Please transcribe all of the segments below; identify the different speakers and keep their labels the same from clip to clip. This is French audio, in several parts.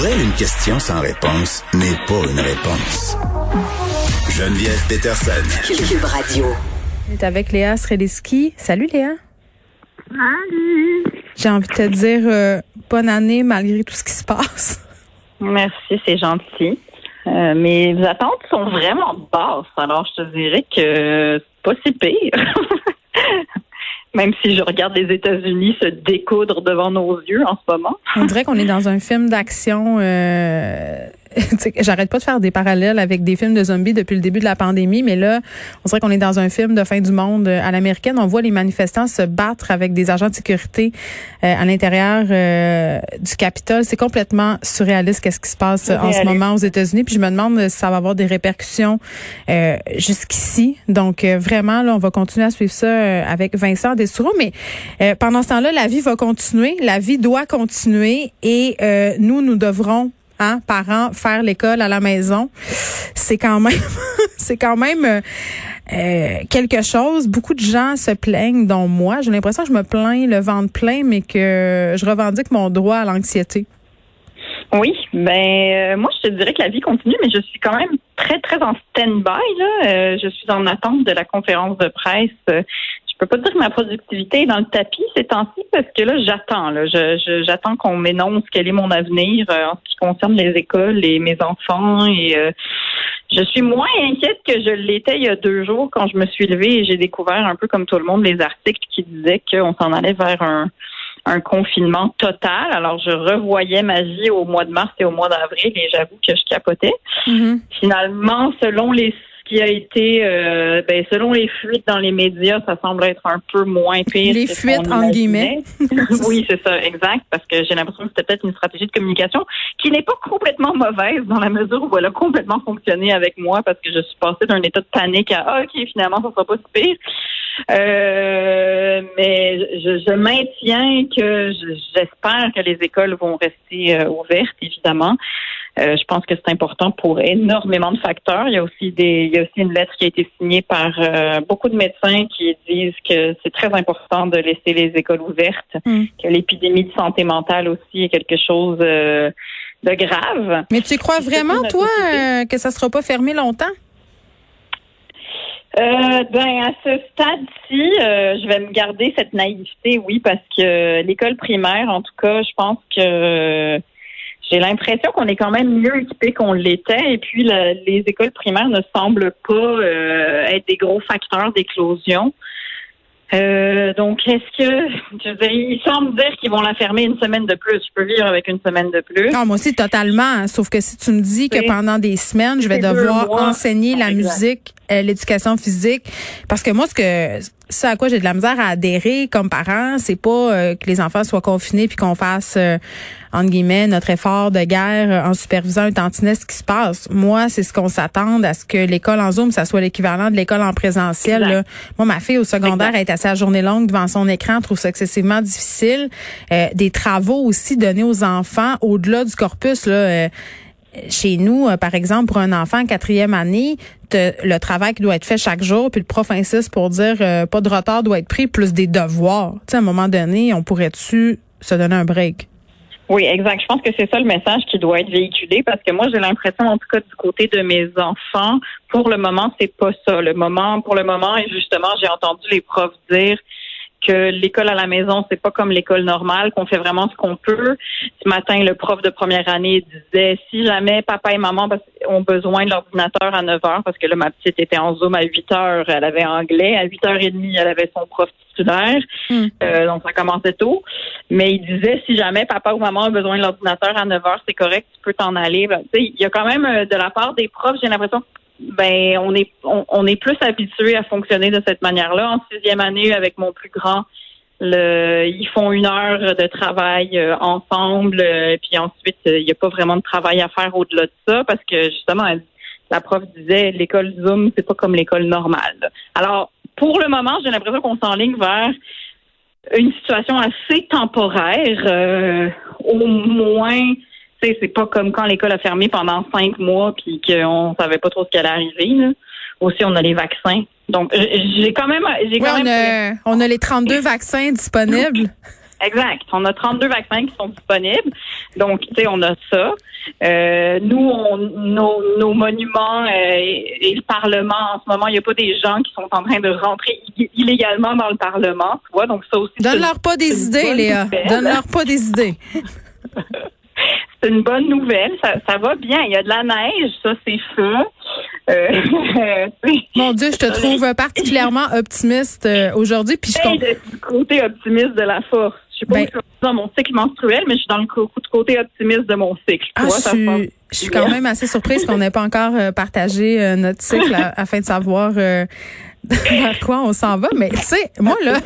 Speaker 1: Pour elle, une question sans réponse n'est pas une réponse. Geneviève Peterson.
Speaker 2: Cube Radio.
Speaker 3: On est avec Léa Sreliski. Salut Léa.
Speaker 4: Salut.
Speaker 3: J'ai envie de te dire euh, bonne année malgré tout ce qui se passe.
Speaker 4: Merci, c'est gentil. Euh, mes attentes sont vraiment basses, alors je te dirais que c'est pas si pire. Même si je regarde les États-Unis se découdre devant nos yeux en ce moment.
Speaker 3: On dirait qu'on est dans un film d'action. Euh, J'arrête pas de faire des parallèles avec des films de zombies depuis le début de la pandémie, mais là, on dirait qu'on est dans un film de fin du monde euh, à l'américaine. On voit les manifestants se battre avec des agents de sécurité euh, à l'intérieur euh, du Capitole. C'est complètement surréaliste qu'est-ce qui se passe en ce moment aux États-Unis. Puis je me demande si ça va avoir des répercussions jusqu'ici. Donc vraiment, là, on va continuer à suivre ça avec Vincent Dessoureau. Mais pendant ce temps-là, la vie va continuer. La vie doit continuer et nous, nous devrons hein, parents, faire l'école à la maison, c'est quand même, c'est quand même euh, euh, quelque chose. Beaucoup de gens se plaignent, dont moi. J'ai l'impression que je me plains le ventre plein, mais que je revendique mon droit à l'anxiété.
Speaker 4: Oui, ben euh, moi je te dirais que la vie continue, mais je suis quand même très très en stand-by là. je suis en attente de la conférence de presse peux pas dire que ma productivité est dans le tapis ces temps-ci parce que là, j'attends. Là, je, j'attends qu'on m'énonce quel est mon avenir euh, en ce qui concerne les écoles et mes enfants. Et euh, je suis moins inquiète que je l'étais il y a deux jours quand je me suis levée et j'ai découvert un peu comme tout le monde les articles qui disaient qu'on s'en allait vers un un confinement total. Alors, je revoyais ma vie au mois de mars et au mois d'avril et j'avoue que je capotais. Mm-hmm. Finalement, selon les qui a été, euh, ben, selon les fuites dans les médias, ça semble être un peu moins pire.
Speaker 3: Les fuites, en guillemets.
Speaker 4: oui, c'est ça, exact, parce que j'ai l'impression que c'était peut-être une stratégie de communication qui n'est pas complètement mauvaise dans la mesure où elle a complètement fonctionné avec moi parce que je suis passée d'un état de panique à ah, OK, finalement, ça sera pas si pire. Euh, mais je, je, maintiens que j'espère que les écoles vont rester euh, ouvertes, évidemment. Euh, je pense que c'est important pour énormément de facteurs. Il y a aussi des, il y a aussi une lettre qui a été signée par euh, beaucoup de médecins qui disent que c'est très important de laisser les écoles ouvertes, hmm. que l'épidémie de santé mentale aussi est quelque chose euh, de grave.
Speaker 3: Mais tu crois vraiment, toi, que ça sera pas fermé longtemps?
Speaker 4: Euh, ben à ce stade-ci, je vais me garder cette naïveté, oui, parce que l'école primaire, en tout cas, je pense que j'ai l'impression qu'on est quand même mieux équipé qu'on l'était. Et puis, les écoles primaires ne semblent pas euh, être des gros facteurs d'éclosion. Euh, donc, est-ce que, je veux dire, il semble dire qu'ils vont la fermer une semaine de plus. Je peux vivre avec une semaine de plus.
Speaker 3: Non, moi aussi, totalement. Sauf que si tu me dis que pendant des semaines, je vais devoir enseigner la musique, l'éducation physique, parce que moi, ce que ce à quoi j'ai de la misère à adhérer comme parent, c'est pas euh, que les enfants soient confinés puis qu'on fasse euh, entre guillemets notre effort de guerre en supervisant un tantinet ce qui se passe. Moi, c'est ce qu'on s'attend à ce que l'école en Zoom, ça soit l'équivalent de l'école en présentiel. Moi, ma fille au secondaire est assez à journée longue devant son écran, trouve ça excessivement difficile. Euh, des travaux aussi donnés aux enfants au-delà du corpus là chez nous, euh, par exemple, pour un enfant en quatrième année, le travail qui doit être fait chaque jour, puis le prof insiste pour dire euh, pas de retard doit être pris, plus des devoirs. Tu sais, à un moment donné, on pourrait-tu se donner un break?
Speaker 4: Oui, exact. Je pense que c'est ça le message qui doit être véhiculé parce que moi, j'ai l'impression, en tout cas, du côté de mes enfants, pour le moment, c'est pas ça. Le moment, pour le moment, et justement, j'ai entendu les profs dire que l'école à la maison, c'est pas comme l'école normale, qu'on fait vraiment ce qu'on peut. Ce matin, le prof de première année disait si jamais papa et maman ont besoin de l'ordinateur à 9 heures, parce que là, ma petite était en Zoom à 8 heures, elle avait anglais, à 8 heures et demie, elle avait son prof titulaire. Hmm. Euh, donc ça commençait tôt. Mais il disait si jamais papa ou maman a besoin de l'ordinateur à 9 heures, c'est correct, tu peux t'en aller. Ben, il y a quand même euh, de la part des profs, j'ai l'impression ben on est on, est plus habitué à fonctionner de cette manière-là. En sixième année, avec mon plus grand, ils font une heure de travail euh, ensemble, euh, puis ensuite, euh, il n'y a pas vraiment de travail à faire au-delà de ça parce que justement, la prof disait l'école Zoom, c'est pas comme l'école normale. Alors, pour le moment, j'ai l'impression qu'on s'enligne vers une situation assez temporaire, au moins. Tu sais, C'est pas comme quand l'école a fermé pendant cinq mois puis qu'on savait pas trop ce qui allait arriver. Là. Aussi, on a les vaccins. Donc, j'ai quand même, j'ai
Speaker 3: Oui,
Speaker 4: quand
Speaker 3: on
Speaker 4: même.
Speaker 3: a, on a les 32 vaccins disponibles.
Speaker 4: Exact. On a 32 vaccins qui sont disponibles. Donc, tu sais, on a ça. Euh, nous, on, nos, nos monuments euh, et, et le Parlement, en ce moment, il n'y a pas des gens qui sont en train de rentrer illégalement dans le Parlement, tu vois. Donc, ça aussi,
Speaker 3: Donne-leur pas des idées, Léa. Donne-leur pas des idées.
Speaker 4: C'est une bonne nouvelle. Ça, ça va bien. Il y a de la neige, ça, c'est fait. Euh,
Speaker 3: Mon Dieu, je te trouve particulièrement optimiste euh, aujourd'hui. Puis je
Speaker 4: Hey,
Speaker 3: comprends.
Speaker 4: le côté optimiste de la force. Je sais pas
Speaker 3: Ben-
Speaker 4: suis dans mon cycle menstruel, mais je suis dans le côté optimiste de mon cycle.
Speaker 3: Ah,
Speaker 4: vois,
Speaker 3: je
Speaker 4: ça
Speaker 3: suis, je suis quand même assez surprise qu'on n'ait pas encore euh, partagé notre cycle afin de savoir euh, vers quoi on s'en va? Mais tu sais, moi là,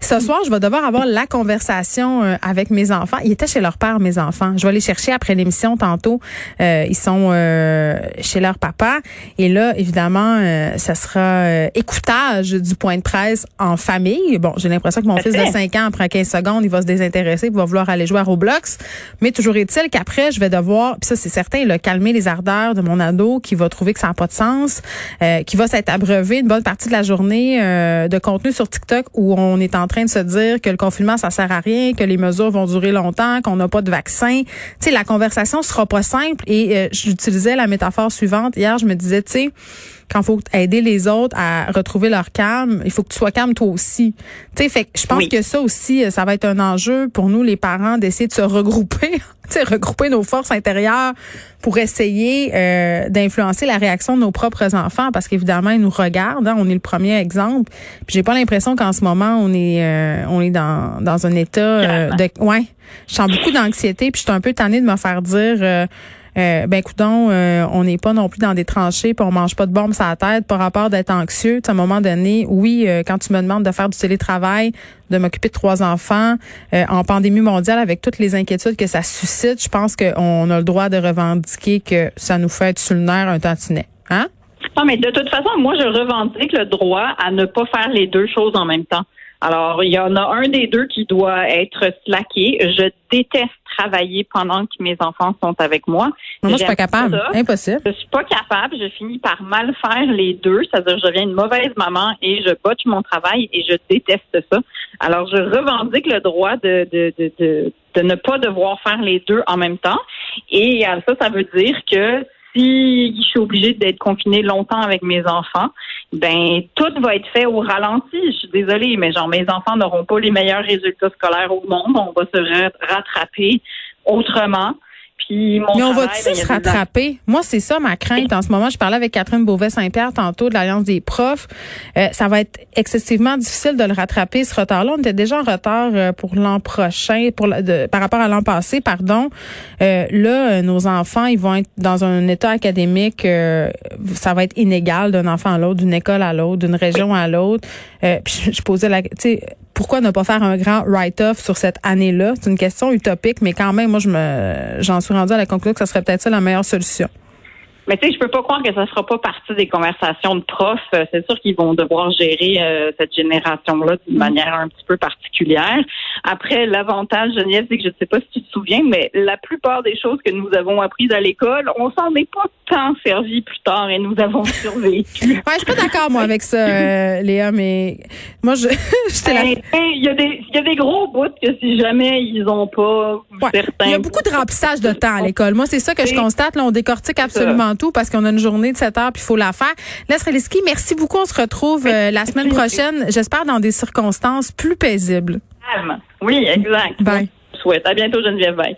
Speaker 3: ce soir, je vais devoir avoir la conversation euh, avec mes enfants. Ils étaient chez leur père, mes enfants. Je vais les chercher après l'émission tantôt. Euh, ils sont euh, chez leur papa. Et là, évidemment, euh, ça sera euh, écoutage du point de presse en famille. Bon, j'ai l'impression que mon fils de 5 ans, après 15 secondes, il va se désintéresser, il va vouloir aller jouer à Roblox. Mais toujours est-il qu'après, je vais devoir, puis ça c'est certain, là, calmer les ardeurs de mon ado qui va trouver que ça n'a pas de sens, euh, qui va s'être abreuvé une bonne partie de la journée euh, de contenu sur TikTok où on est en train de se dire que le confinement ça sert à rien, que les mesures vont durer longtemps, qu'on n'a pas de vaccin. Tu sais, la conversation sera pas simple et euh, j'utilisais la métaphore suivante hier, je me disais, tu sais, quand faut aider les autres à retrouver leur calme, il faut que tu sois calme toi aussi. Tu sais, fait je pense
Speaker 4: Oui.
Speaker 3: que ça aussi, euh, ça va être un enjeu pour nous les parents d'essayer de se regrouper, regrouper nos forces intérieures pour essayer euh, d'influencer la réaction de nos propres enfants parce qu'évidemment ils nous regardent, hein, on est le premier exemple. Puis j'ai pas l'impression qu'en ce moment on est euh, on est dans dans un état euh, de ouais, je sens beaucoup d'anxiété puis je suis un peu tannée de me faire dire euh, ben coudon, euh, on n'est pas non plus dans des tranchées, puis on mange pas de bombes sur la tête par rapport d'être anxieux. À un moment donné, oui, euh, quand tu me demandes de faire du télétravail, de m'occuper de trois enfants en pandémie mondiale avec toutes les inquiétudes que ça suscite, je pense qu'on a le droit de revendiquer que ça nous fait être sur le nerf un tantinet. Hein?
Speaker 4: Non, mais de toute façon, moi, je revendique le droit à ne pas faire les deux choses en même temps. Alors, il y en a un des deux qui doit être slacké. Je déteste travailler pendant que mes enfants sont avec moi.
Speaker 3: Moi, je suis pas capable.
Speaker 4: ça.
Speaker 3: Impossible.
Speaker 4: Je suis pas capable. Je finis par mal faire les deux. C'est-à-dire, je deviens une mauvaise maman et je botche mon travail et je déteste ça. Alors, je revendique le droit de, de, de, de, de ne pas devoir faire les deux en même temps. Et euh, ça, ça veut dire que si je suis obligée d'être confinée longtemps avec mes enfants, ben tout va être fait au ralenti. Je suis désolée, mais genre mes enfants n'auront pas les meilleurs résultats scolaires au monde. On va se ra- rattraper autrement. Puis mon
Speaker 3: Mais on va-tu
Speaker 4: ben,
Speaker 3: se rattraper? Moi, c'est ça ma crainte en ce moment. Je parlais avec Catherine Beauvais-Saint-Pierre tantôt de l'Alliance des profs. Euh, ça va être excessivement difficile de le rattraper, ce retard-là. On était déjà en retard euh, pour l'an prochain, pour le- de- par rapport à l'an passé, pardon. Euh, là, euh, nos enfants, ils vont être dans un état académique, euh, ça va être inégal d'un enfant à l'autre, d'une école à l'autre, d'une région à l'autre. Euh, puis je, je posais la... Pourquoi ne pas faire un grand write-off sur cette année-là? C'est une question utopique, mais quand même, moi, je me, j'en suis rendue à la conclusion que ça serait peut-être ça la meilleure solution.
Speaker 4: Mais tu sais, je peux pas croire que ça sera pas partie des conversations de profs. Euh, C'est sûr qu'ils vont devoir gérer euh, cette génération-là d'une manière un petit peu particulière. Après, l'avantage, Geneviève, c'est que je ne sais pas si tu te souviens, mais la plupart des choses que nous avons apprises à l'école, on s'en est pas tant servi plus tard et nous avons survécu.
Speaker 3: Ouais, je suis pas d'accord, moi, avec ça, euh, Léa, mais moi, je, j'étais là.
Speaker 4: Ben, Il y, a des, y a des gros bouts que si jamais ils ont pas
Speaker 3: Ouais.
Speaker 4: certains.
Speaker 3: Il y a beaucoup de remplissage de temps à l'école. Moi, c'est ça que je constate. Là, on décortique absolument tout parce qu'on a une journée de 7 heures puis il faut la faire. Leslie Liski, merci beaucoup. On se retrouve euh, la semaine prochaine, j'espère dans des circonstances plus paisibles.
Speaker 4: Calme. Oui, exact.
Speaker 3: Bye.
Speaker 4: Je souhaite. À bientôt, Geneviève. Bye.